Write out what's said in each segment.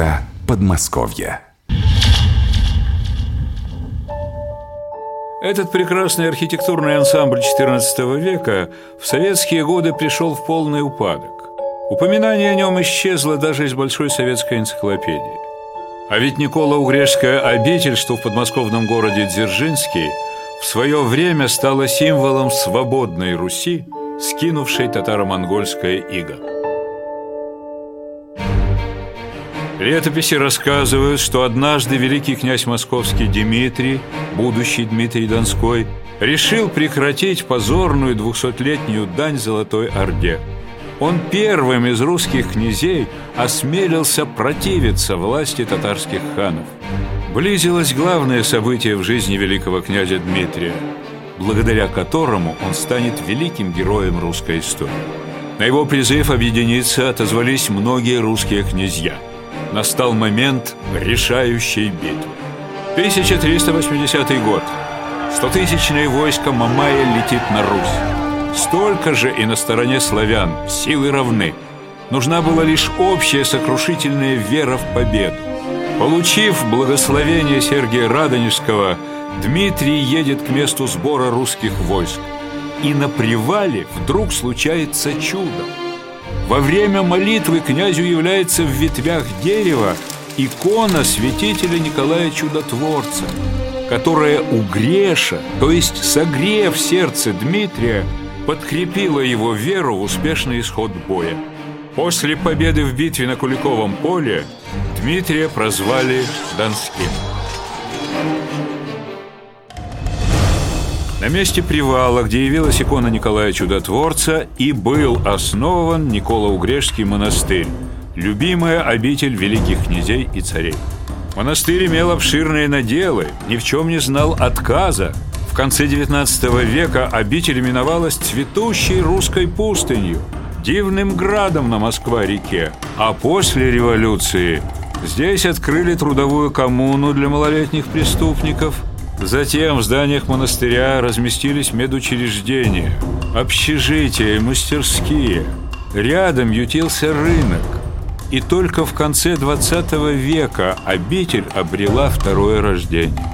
места Подмосковья. Этот прекрасный архитектурный ансамбль XIV века в советские годы пришел в полный упадок. Упоминание о нем исчезло даже из Большой советской энциклопедии. А ведь Никола Угрешская обитель, что в подмосковном городе Дзержинский, в свое время стала символом свободной Руси, скинувшей татаро-монгольское иго. Летописи рассказывают, что однажды великий князь московский Дмитрий, будущий Дмитрий Донской, решил прекратить позорную двухсотлетнюю дань Золотой Орде. Он первым из русских князей осмелился противиться власти татарских ханов. Близилось главное событие в жизни великого князя Дмитрия, благодаря которому он станет великим героем русской истории. На его призыв объединиться отозвались многие русские князья – настал момент решающей битвы. 1380 год. Стотысячное войско Мамая летит на Русь. Столько же и на стороне славян, силы равны. Нужна была лишь общая сокрушительная вера в победу. Получив благословение Сергия Радонежского, Дмитрий едет к месту сбора русских войск. И на привале вдруг случается чудо. Во время молитвы князю является в ветвях дерева икона святителя Николая Чудотворца, которая у Греша, то есть согрев сердце Дмитрия, подкрепила его веру в успешный исход боя. После победы в битве на Куликовом поле Дмитрия прозвали Донским. На месте привала, где явилась икона Николая Чудотворца, и был основан Никола-Угрешский монастырь, любимая обитель великих князей и царей. Монастырь имел обширные наделы, ни в чем не знал отказа. В конце XIX века обитель именовалась цветущей русской пустынью, дивным градом на Москва-реке. А после революции здесь открыли трудовую коммуну для малолетних преступников – Затем в зданиях монастыря разместились медучреждения, общежития, мастерские. Рядом ютился рынок. И только в конце 20 века обитель обрела второе рождение.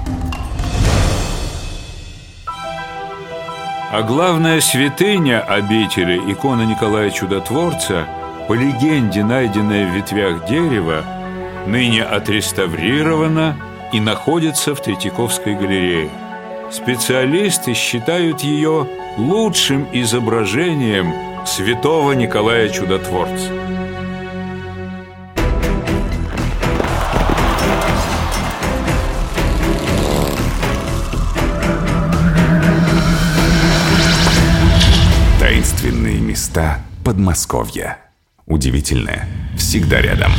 А главная святыня обители, икона Николая Чудотворца, по легенде, найденная в ветвях дерева, ныне отреставрирована и находится в Третьяковской галерее. Специалисты считают ее лучшим изображением святого Николая Чудотворца. Таинственные места Подмосковья. Удивительное всегда рядом.